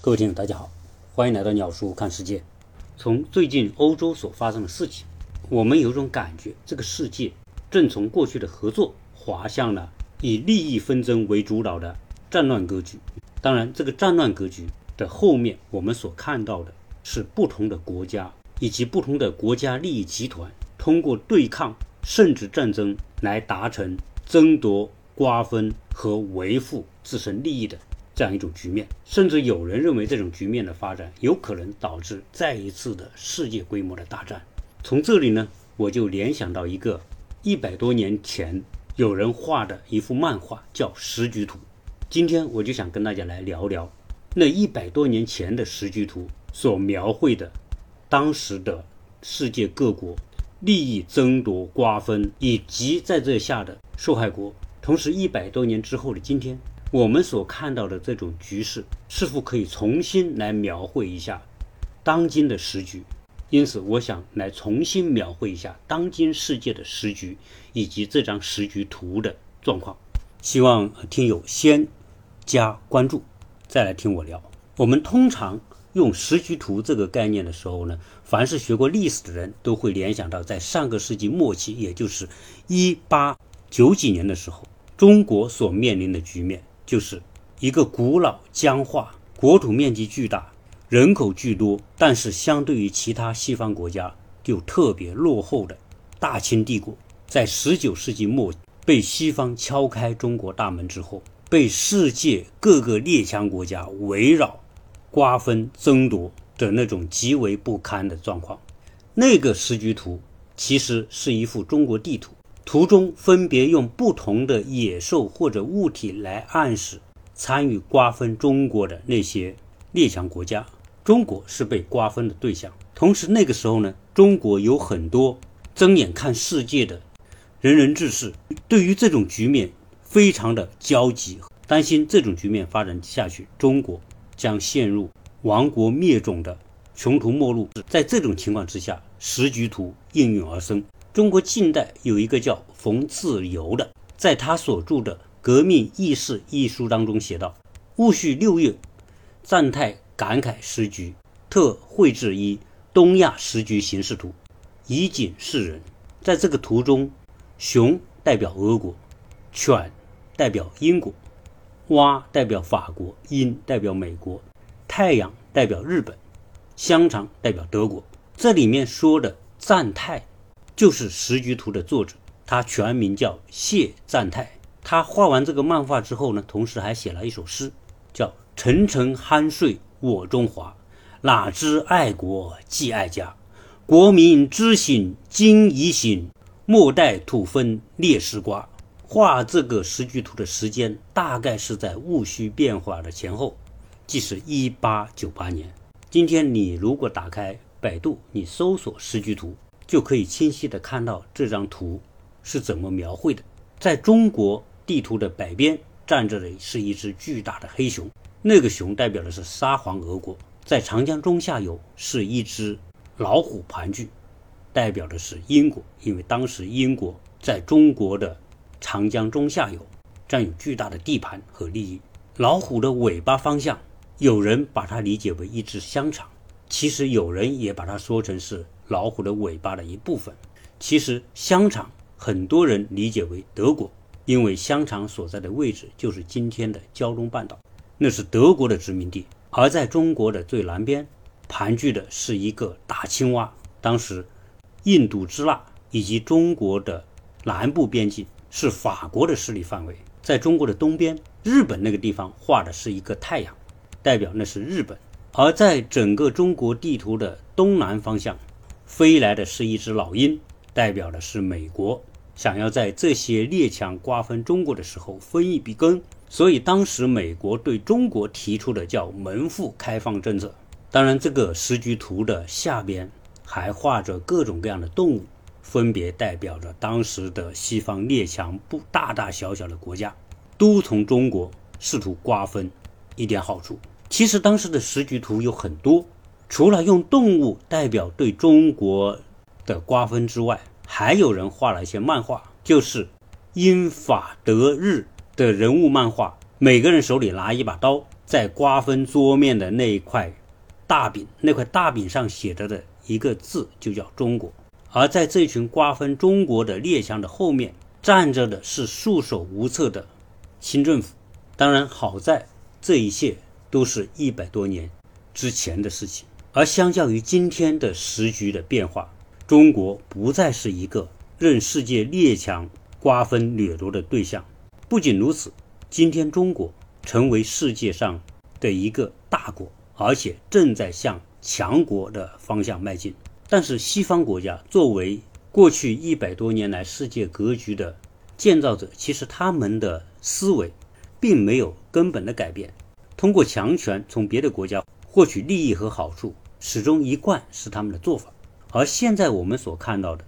各位听友，大家好，欢迎来到鸟叔看世界。从最近欧洲所发生的事情，我们有种感觉，这个世界正从过去的合作滑向了以利益纷争为主导的战乱格局。当然，这个战乱格局的后面，我们所看到的是不同的国家以及不同的国家利益集团通过对抗甚至战争来达成争夺、瓜分和维护自身利益的。这样一种局面，甚至有人认为这种局面的发展有可能导致再一次的世界规模的大战。从这里呢，我就联想到一个一百多年前有人画的一幅漫画，叫《时局图》。今天我就想跟大家来聊聊那一百多年前的时局图所描绘的当时的世界各国利益争夺、瓜分，以及在这下的受害国。同时，一百多年之后的今天。我们所看到的这种局势，是否可以重新来描绘一下当今的时局？因此，我想来重新描绘一下当今世界的时局以及这张时局图的状况。希望听友先加关注，再来听我聊。我们通常用时局图这个概念的时候呢，凡是学过历史的人都会联想到，在上个世纪末期，也就是一八九几年的时候，中国所面临的局面。就是一个古老僵化、国土面积巨大、人口巨多，但是相对于其他西方国家就特别落后的大清帝国，在十九世纪末被西方敲开中国大门之后，被世界各个列强国家围绕、瓜分、争夺的那种极为不堪的状况。那个时局图其实是一幅中国地图。图中分别用不同的野兽或者物体来暗示参与瓜分中国的那些列强国家，中国是被瓜分的对象。同时，那个时候呢，中国有很多睁眼看世界的仁人志士，对于这种局面非常的焦急，担心这种局面发展下去，中国将陷入亡国灭种的穷途末路。在这种情况之下，时局图应运而生。中国近代有一个叫冯自由的，在他所著的《革命议事》一书当中写道：“戊戌六月，赞太感慨时局，特绘制一东亚时局形势图，以警世人。”在这个图中，熊代表俄国，犬代表英国，蛙代表法国，鹰代表美国，太阳代表日本，香肠代表德国。这里面说的赞太。就是时局图的作者，他全名叫谢赞泰。他画完这个漫画之后呢，同时还写了一首诗，叫《沉沉酣睡我中华，哪知爱国即爱家，国民知醒今已醒，莫待土分裂时瓜》。画这个时局图的时间大概是在戊戌变化的前后，即是一八九八年。今天你如果打开百度，你搜索时局图。就可以清晰地看到这张图是怎么描绘的。在中国地图的北边站着的是一只巨大的黑熊，那个熊代表的是沙皇俄国。在长江中下游是一只老虎盘踞，代表的是英国，因为当时英国在中国的长江中下游占有巨大的地盘和利益。老虎的尾巴方向，有人把它理解为一只香肠，其实有人也把它说成是。老虎的尾巴的一部分，其实香肠很多人理解为德国，因为香肠所在的位置就是今天的胶东半岛，那是德国的殖民地。而在中国的最南边盘踞的是一个大青蛙。当时，印度支那以及中国的南部边境是法国的势力范围。在中国的东边，日本那个地方画的是一个太阳，代表那是日本。而在整个中国地图的东南方向。飞来的是一只老鹰，代表的是美国想要在这些列强瓜分中国的时候分一笔羹，所以当时美国对中国提出的叫门户开放政策。当然，这个时局图的下边还画着各种各样的动物，分别代表着当时的西方列强不大大小小的国家，都从中国试图瓜分一点好处。其实当时的时局图有很多。除了用动物代表对中国的瓜分之外，还有人画了一些漫画，就是英法德日的人物漫画，每个人手里拿一把刀，在瓜分桌面的那一块大饼，那块大饼上写着的一个字就叫中国。而在这群瓜分中国的列强的后面，站着的是束手无策的清政府。当然，好在这一切都是一百多年之前的事情。而相较于今天的时局的变化，中国不再是一个任世界列强瓜分掠夺的对象。不仅如此，今天中国成为世界上的一个大国，而且正在向强国的方向迈进。但是，西方国家作为过去一百多年来世界格局的建造者，其实他们的思维并没有根本的改变。通过强权从别的国家获取利益和好处，始终一贯是他们的做法。而现在我们所看到的，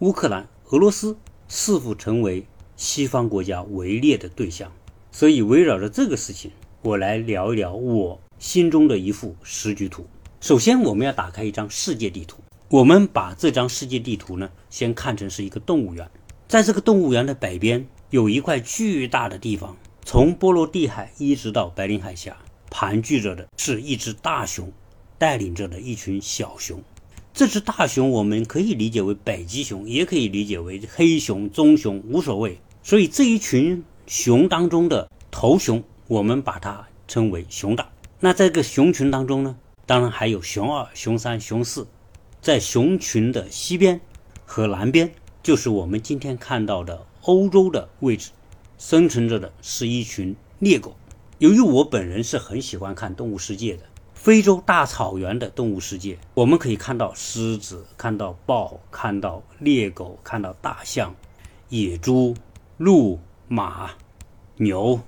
乌克兰、俄罗斯似乎成为西方国家围猎的对象。所以，围绕着这个事情，我来聊一聊我心中的一幅时局图。首先，我们要打开一张世界地图。我们把这张世界地图呢，先看成是一个动物园。在这个动物园的北边，有一块巨大的地方，从波罗的海一直到白令海峡，盘踞着的是一只大熊，带领着的一群小熊。这只大熊，我们可以理解为北极熊，也可以理解为黑熊、棕熊，无所谓。所以这一群熊当中的头熊，我们把它称为熊大。那在这个熊群当中呢，当然还有熊二、熊三、熊四。在熊群的西边和南边，就是我们今天看到的欧洲的位置，生存着的是一群猎狗。由于我本人是很喜欢看动物世界的，非洲大草原的动物世界，我们可以看到狮子，看到豹，看到猎狗，看到大象、野猪、鹿、马、牛、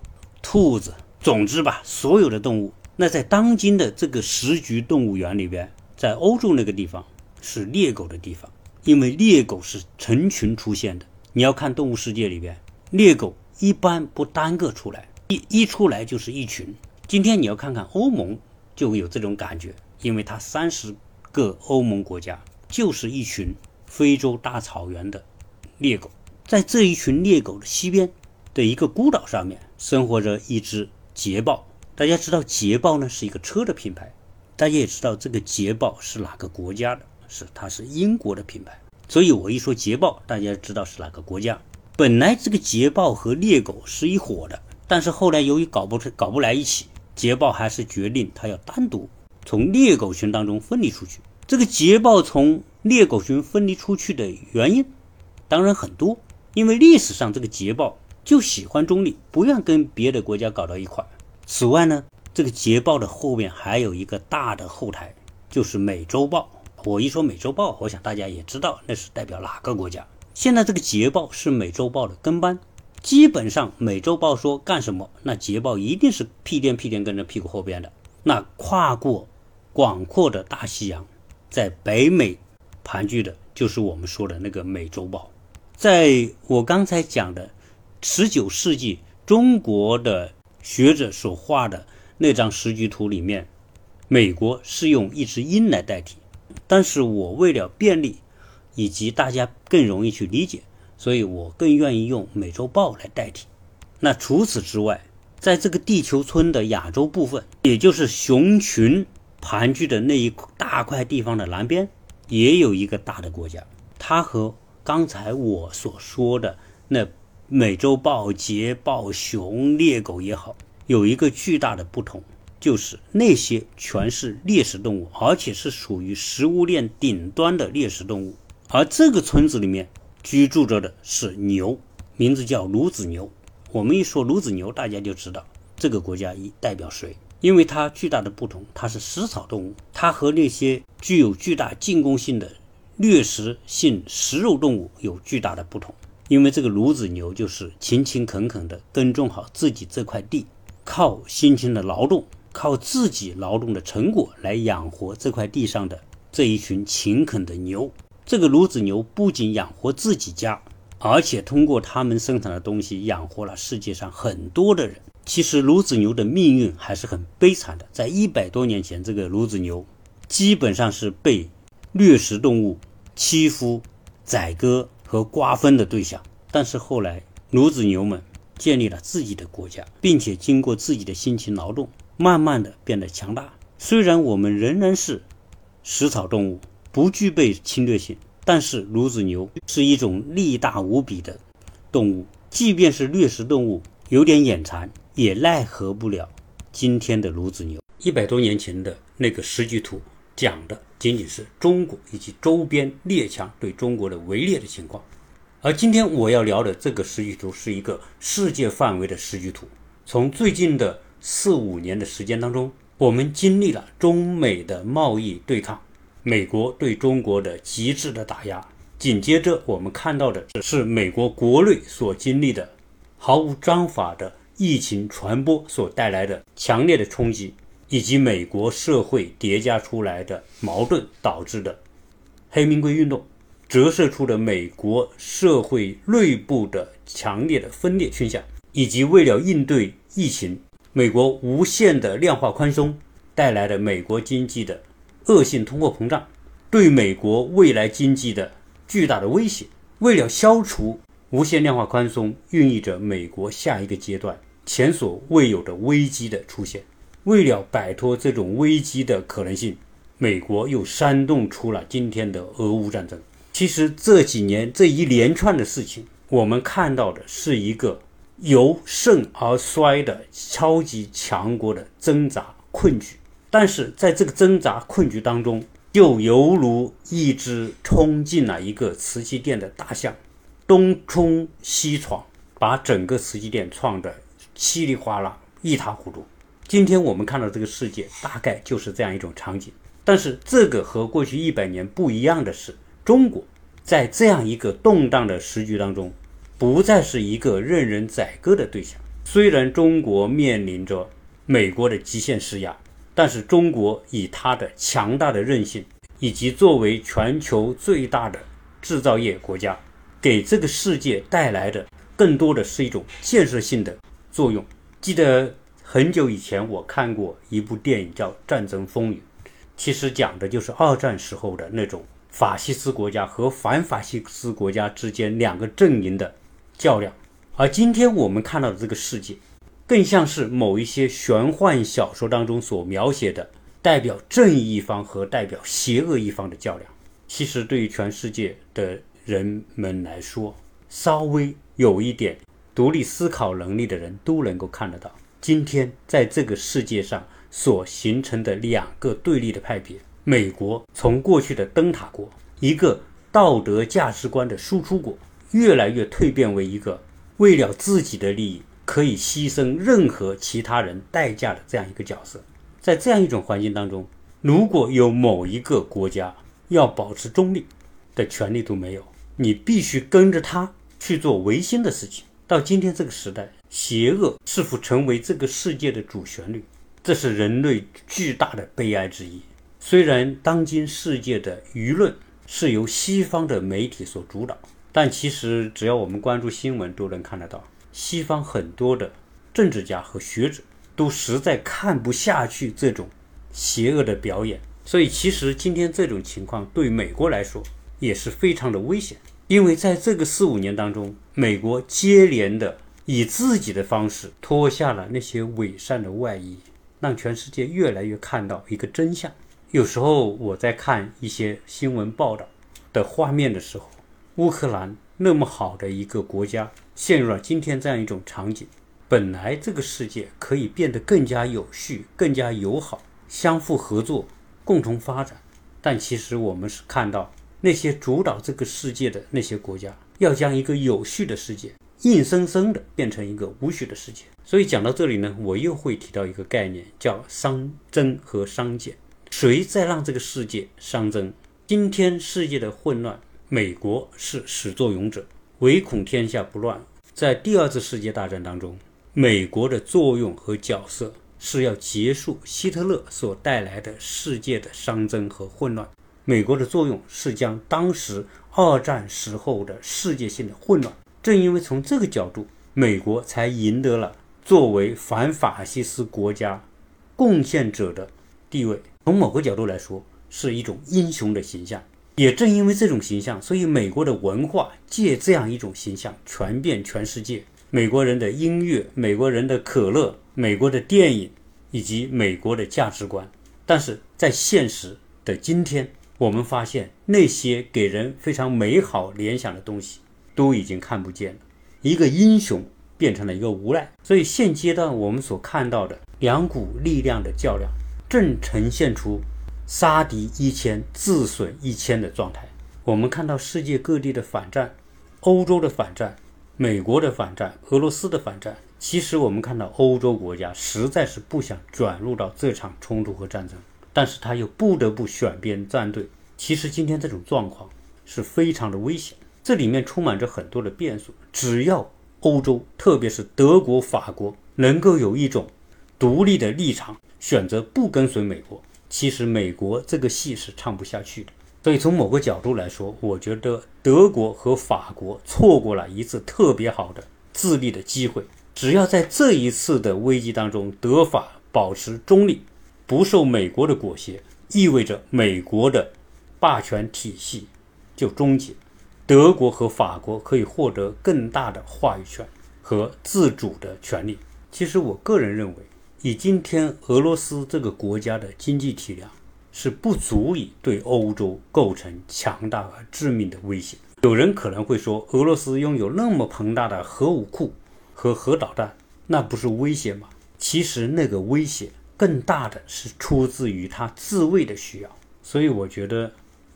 兔子，总之吧，所有的动物。那在当今的这个十局动物园里边，在欧洲那个地方。是猎狗的地方，因为猎狗是成群出现的。你要看动物世界里边，猎狗一般不单个出来，一一出来就是一群。今天你要看看欧盟，就有这种感觉，因为它三十个欧盟国家就是一群非洲大草原的猎狗。在这一群猎狗的西边的一个孤岛上面，生活着一只捷豹。大家知道捷豹呢是一个车的品牌，大家也知道这个捷豹是哪个国家的。是，它是英国的品牌，所以我一说捷豹，大家知道是哪个国家。本来这个捷豹和猎狗是一伙的，但是后来由于搞不成、搞不来一起，捷豹还是决定它要单独从猎狗群当中分离出去。这个捷豹从猎狗群分离出去的原因，当然很多，因为历史上这个捷豹就喜欢中立，不愿跟别的国家搞到一块儿。此外呢，这个捷豹的后面还有一个大的后台，就是美洲豹。我一说美洲豹，我想大家也知道那是代表哪个国家。现在这个捷豹是美洲豹的跟班，基本上美洲豹说干什么，那捷豹一定是屁颠屁颠跟着屁股后边的。那跨过广阔的大西洋，在北美盘踞的就是我们说的那个美洲豹。在我刚才讲的十九世纪中国的学者所画的那张时局图里面，美国是用一只鹰来代替。但是我为了便利，以及大家更容易去理解，所以我更愿意用美洲豹来代替。那除此之外，在这个地球村的亚洲部分，也就是熊群盘踞的那一大块地方的南边，也有一个大的国家，它和刚才我所说的那美洲豹、捷豹、熊、猎狗也好，有一个巨大的不同。就是那些全是猎食动物，而且是属于食物链顶端的猎食动物。而这个村子里面居住着的是牛，名字叫孺子牛。我们一说孺子牛，大家就知道这个国家一代表谁，因为它巨大的不同，它是食草动物，它和那些具有巨大进攻性的掠食性食肉动物有巨大的不同。因为这个孺子牛就是勤勤恳恳地耕种好自己这块地，靠辛勤的劳动。靠自己劳动的成果来养活这块地上的这一群勤恳的牛。这个孺子牛不仅养活自己家，而且通过他们生产的东西养活了世界上很多的人。其实孺子牛的命运还是很悲惨的。在一百多年前，这个孺子牛基本上是被掠食动物欺负、宰割和瓜分的对象。但是后来，孺子牛们建立了自己的国家，并且经过自己的辛勤劳动。慢慢的变得强大。虽然我们仍然是食草动物，不具备侵略性，但是孺子牛是一种力大无比的动物，即便是掠食动物，有点眼馋，也奈何不了今天的孺子牛。一百多年前的那个时局图，讲的仅仅是中国以及周边列强对中国的围猎的情况，而今天我要聊的这个时局图是一个世界范围的时局图，从最近的四五年的时间当中。我们经历了中美的贸易对抗，美国对中国的极致的打压。紧接着，我们看到的只是美国国内所经历的毫无章法的疫情传播所带来的强烈的冲击，以及美国社会叠加出来的矛盾导致的黑名贵运动，折射出的美国社会内部的强烈的分裂倾向，以及为了应对疫情。美国无限的量化宽松带来的美国经济的恶性通货膨胀，对美国未来经济的巨大的威胁。为了消除无限量化宽松，孕育着美国下一个阶段前所未有的危机的出现。为了摆脱这种危机的可能性，美国又煽动出了今天的俄乌战争。其实这几年这一连串的事情，我们看到的是一个。由盛而衰的超级强国的挣扎困局，但是在这个挣扎困局当中，就犹如一只冲进了一个瓷器店的大象，东冲西闯，把整个瓷器店撞得稀里哗啦、一塌糊涂。今天我们看到这个世界，大概就是这样一种场景。但是这个和过去一百年不一样的是，中国在这样一个动荡的时局当中。不再是一个任人宰割的对象。虽然中国面临着美国的极限施压，但是中国以它的强大的韧性，以及作为全球最大的制造业国家，给这个世界带来的更多的是一种建设性的作用。记得很久以前我看过一部电影叫《战争风云》，其实讲的就是二战时候的那种法西斯国家和反法西斯国家之间两个阵营的。较量，而今天我们看到的这个世界，更像是某一些玄幻小说当中所描写的代表正义一方和代表邪恶一方的较量。其实，对于全世界的人们来说，稍微有一点独立思考能力的人都能够看得到，今天在这个世界上所形成的两个对立的派别：美国从过去的灯塔国，一个道德价值观的输出国。越来越蜕变为一个为了自己的利益可以牺牲任何其他人代价的这样一个角色。在这样一种环境当中，如果有某一个国家要保持中立的权利都没有，你必须跟着他去做违心的事情。到今天这个时代，邪恶是否成为这个世界的主旋律？这是人类巨大的悲哀之一。虽然当今世界的舆论是由西方的媒体所主导。但其实，只要我们关注新闻，都能看得到，西方很多的政治家和学者都实在看不下去这种邪恶的表演。所以，其实今天这种情况对美国来说也是非常的危险，因为在这个四五年当中，美国接连的以自己的方式脱下了那些伪善的外衣，让全世界越来越看到一个真相。有时候我在看一些新闻报道的画面的时候，乌克兰那么好的一个国家，陷入了今天这样一种场景。本来这个世界可以变得更加有序、更加友好、相互合作、共同发展，但其实我们是看到那些主导这个世界的那些国家，要将一个有序的世界硬生生的变成一个无序的世界。所以讲到这里呢，我又会提到一个概念，叫熵增和熵减。谁在让这个世界熵增？今天世界的混乱。美国是始作俑者，唯恐天下不乱。在第二次世界大战当中，美国的作用和角色是要结束希特勒所带来的世界的熵增和混乱。美国的作用是将当时二战时候的世界性的混乱，正因为从这个角度，美国才赢得了作为反法西斯国家贡献者的地位。从某个角度来说，是一种英雄的形象。也正因为这种形象，所以美国的文化借这样一种形象传遍全世界。美国人的音乐、美国人的可乐、美国的电影、以及美国的价值观。但是在现实的今天，我们发现那些给人非常美好联想的东西都已经看不见了。一个英雄变成了一个无赖。所以现阶段我们所看到的两股力量的较量，正呈现出杀敌一千自损一千的状态。我们看到世界各地的反战，欧洲的反战。美国的反战，俄罗斯的反战，其实我们看到欧洲国家实在是不想转入到这场冲突和战争，但是他又不得不选边站队。其实今天这种状况是非常的危险，这里面充满着很多的变数。只要欧洲，特别是德国、法国，能够有一种独立的立场，选择不跟随美国，其实美国这个戏是唱不下去的。所以从某个角度来说，我觉得德国和法国错过了一次特别好的自立的机会。只要在这一次的危机当中，德法保持中立，不受美国的裹挟，意味着美国的霸权体系就终结，德国和法国可以获得更大的话语权和自主的权利。其实我个人认为，以今天俄罗斯这个国家的经济体量，是不足以对欧洲构成强大而致命的威胁。有人可能会说，俄罗斯拥有那么庞大的核武库和核导弹，那不是威胁吗？其实那个威胁更大的是出自于他自卫的需要。所以我觉得，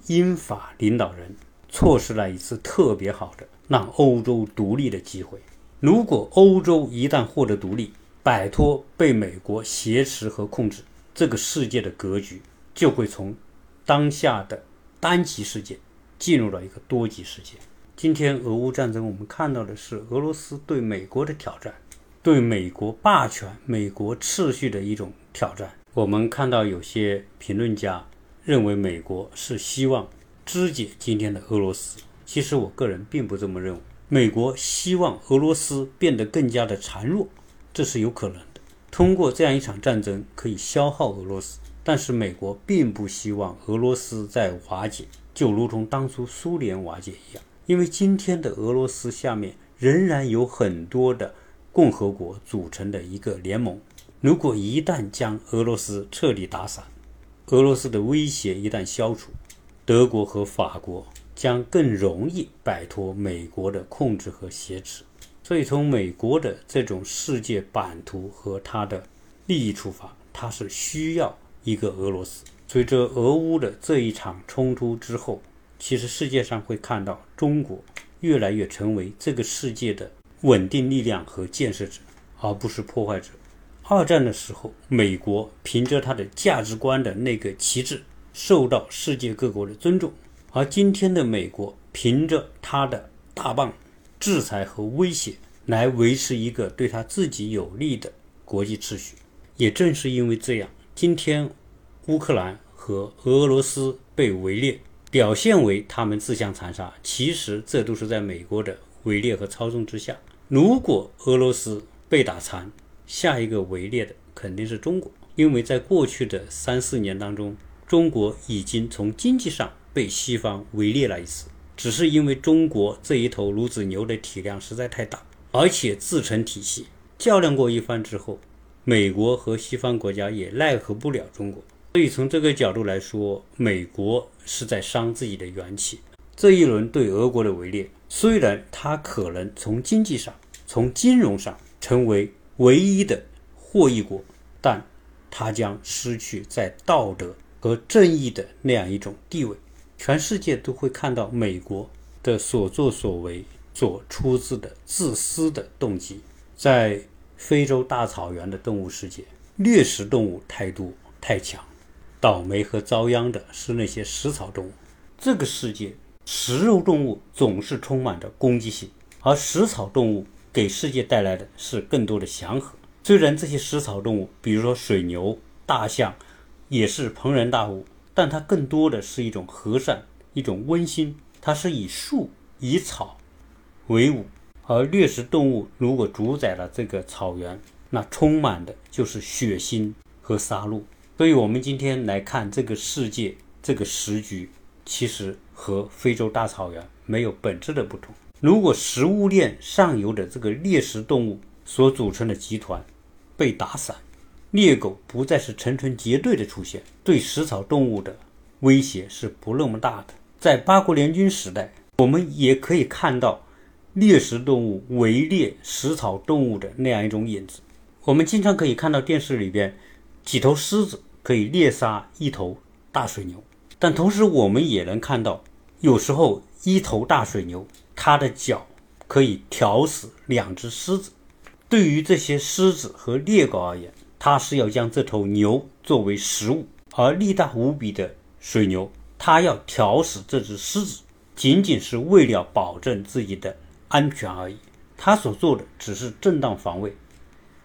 英法领导人错失了一次特别好的让欧洲独立的机会。如果欧洲一旦获得独立，摆脱被美国挟持和控制，这个世界的格局。就会从当下的单极世界进入到一个多极世界。今天俄乌战争，我们看到的是俄罗斯对美国的挑战，对美国霸权、美国秩序的一种挑战。我们看到有些评论家认为美国是希望肢解今天的俄罗斯，其实我个人并不这么认为。美国希望俄罗斯变得更加的孱弱，这是有可能的。通过这样一场战争，可以消耗俄罗斯。但是美国并不希望俄罗斯在瓦解，就如同当初苏联瓦解一样，因为今天的俄罗斯下面仍然有很多的共和国组成的一个联盟。如果一旦将俄罗斯彻底打散，俄罗斯的威胁一旦消除，德国和法国将更容易摆脱美国的控制和挟持。所以，从美国的这种世界版图和它的利益出发，它是需要。一个俄罗斯，随着俄乌的这一场冲突之后，其实世界上会看到中国越来越成为这个世界的稳定力量和建设者，而不是破坏者。二战的时候，美国凭着它的价值观的那个旗帜，受到世界各国的尊重；而今天的美国，凭着它的大棒制裁和威胁，来维持一个对他自己有利的国际秩序。也正是因为这样。今天，乌克兰和俄罗斯被围猎，表现为他们自相残杀，其实这都是在美国的围猎和操纵之下。如果俄罗斯被打残，下一个围猎的肯定是中国，因为在过去的三四年当中，中国已经从经济上被西方围猎了一次，只是因为中国这一头孺子牛的体量实在太大，而且自成体系，较量过一番之后。美国和西方国家也奈何不了中国，所以从这个角度来说，美国是在伤自己的元气。这一轮对俄国的围猎，虽然它可能从经济上、从金融上成为唯一的获益国，但它将失去在道德和正义的那样一种地位。全世界都会看到美国的所作所为所出自的自私的动机，在。非洲大草原的动物世界，掠食动物太多太强，倒霉和遭殃的是那些食草动物。这个世界，食肉动物总是充满着攻击性，而食草动物给世界带来的是更多的祥和。虽然这些食草动物，比如说水牛、大象，也是庞然大物，但它更多的是一种和善，一种温馨。它是以树、以草为伍。而掠食动物如果主宰了这个草原，那充满的就是血腥和杀戮。所以，我们今天来看这个世界，这个时局其实和非洲大草原没有本质的不同。如果食物链上游的这个猎食动物所组成的集团被打散，猎狗不再是成群结队的出现，对食草动物的威胁是不那么大的。在八国联军时代，我们也可以看到猎食动物围猎食草动物的那样一种影子。我们经常可以看到电视里边几头狮子可以猎杀一头大水牛，但同时我们也能看到，有时候一头大水牛它的脚可以挑死两只狮子。对于这些狮子和猎狗而言，它是要将这头牛作为食物，而力大无比的水牛，它要挑死这只狮子，仅仅是为了保证自己的安全而已。它所做的只是正当防卫。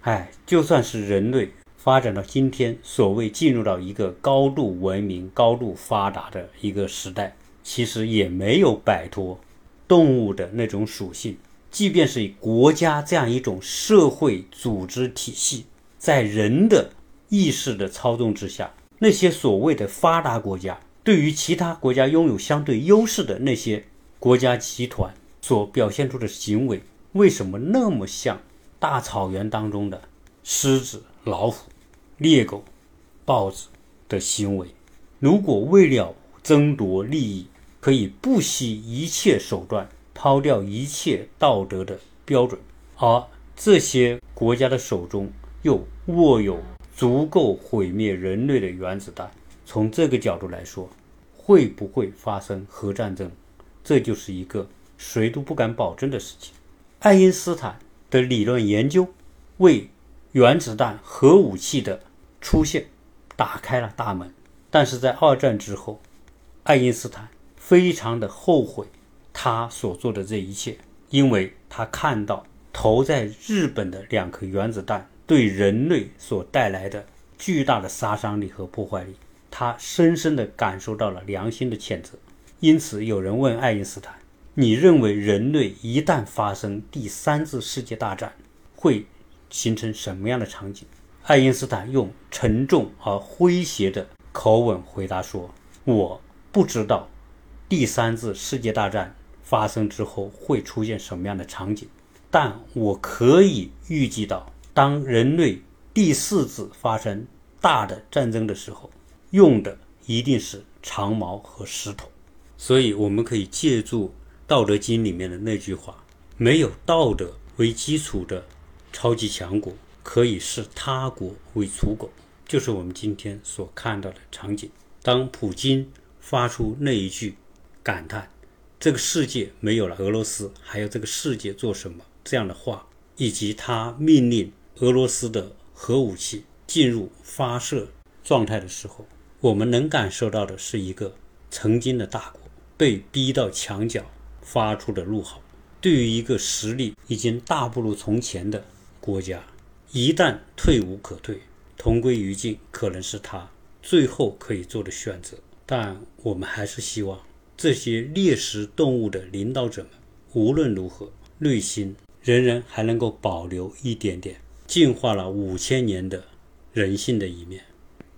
哎，就算是人类发展到今天，所谓进入到一个高度文明、高度发达的一个时代，其实也没有摆脱动物的那种属性。即便是以国家这样一种社会组织体系，在人的意识的操纵之下，那些所谓的发达国家，对于其他国家拥有相对优势的那些国家集团所表现出的行为，为什么那么像？大草原当中的狮子、老虎、猎狗、豹子的行为，如果为了争夺利益，可以不惜一切手段，抛掉一切道德的标准，而这些国家的手中又握有足够毁灭人类的原子弹，从这个角度来说，会不会发生核战争？这就是一个谁都不敢保证的事情。爱因斯坦。的理论研究为原子弹、核武器的出现打开了大门。但是在二战之后，爱因斯坦非常的后悔他所做的这一切，因为他看到投在日本的两颗原子弹对人类所带来的巨大的杀伤力和破坏力，他深深地感受到了良心的谴责。因此，有人问爱因斯坦。你认为人类一旦发生第三次世界大战，会形成什么样的场景？爱因斯坦用沉重而诙谐的口吻回答说：“我不知道第三次世界大战发生之后会出现什么样的场景，但我可以预计到，当人类第四次发生大的战争的时候，用的一定是长矛和石头。所以，我们可以借助。”《道德经》里面的那句话：“没有道德为基础的超级强国，可以视他国为刍狗。”就是我们今天所看到的场景。当普京发出那一句感叹“这个世界没有了俄罗斯，还有这个世界做什么”这样的话，以及他命令俄罗斯的核武器进入发射状态的时候，我们能感受到的是一个曾经的大国被逼到墙角。发出的怒吼，对于一个实力已经大不如从前的国家，一旦退无可退，同归于尽，可能是他最后可以做的选择。但我们还是希望这些猎食动物的领导者们，无论如何，内心仍然还能够保留一点点进化了五千年的人性的一面。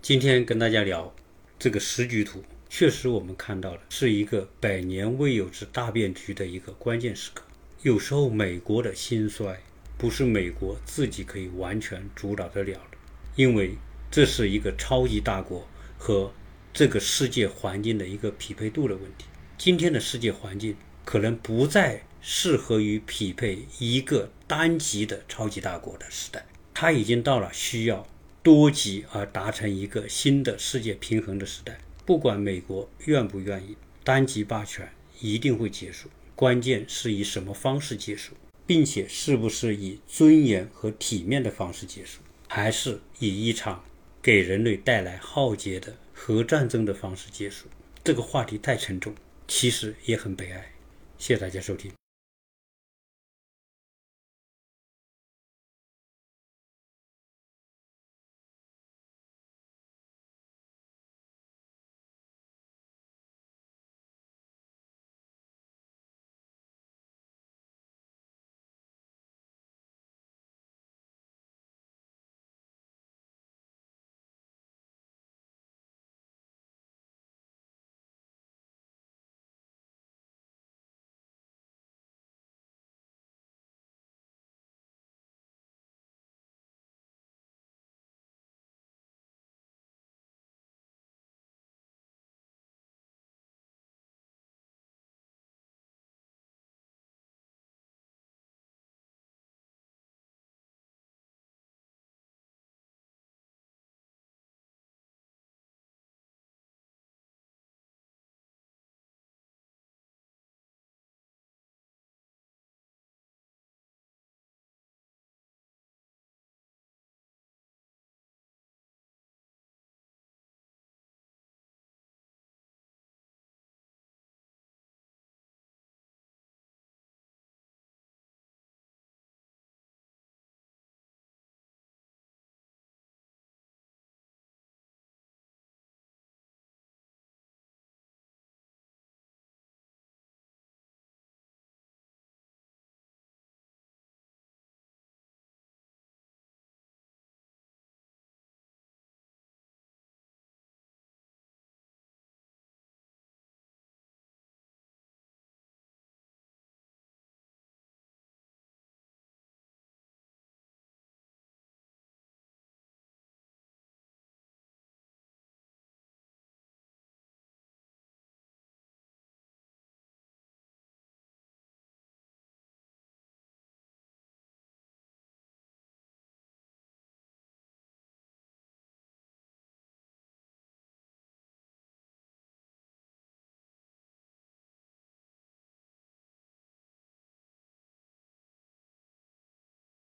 今天跟大家聊这个时局图。确实，我们看到的是一个百年未有之大变局的一个关键时刻。有时候，美国的兴衰不是美国自己可以完全主导得了的，因为这是一个超级大国和这个世界环境的一个匹配度的问题。今天的世界环境可能不再适合于匹配一个单极的超级大国的时代，它已经到了需要多极而达成一个新的世界平衡的时代。不管美国愿不愿意，单极霸权一定会结束。关键是以什么方式结束，并且是不是以尊严和体面的方式结束，还是以一场给人类带来浩劫的核战争的方式结束？这个话题太沉重，其实也很悲哀。谢谢大家收听。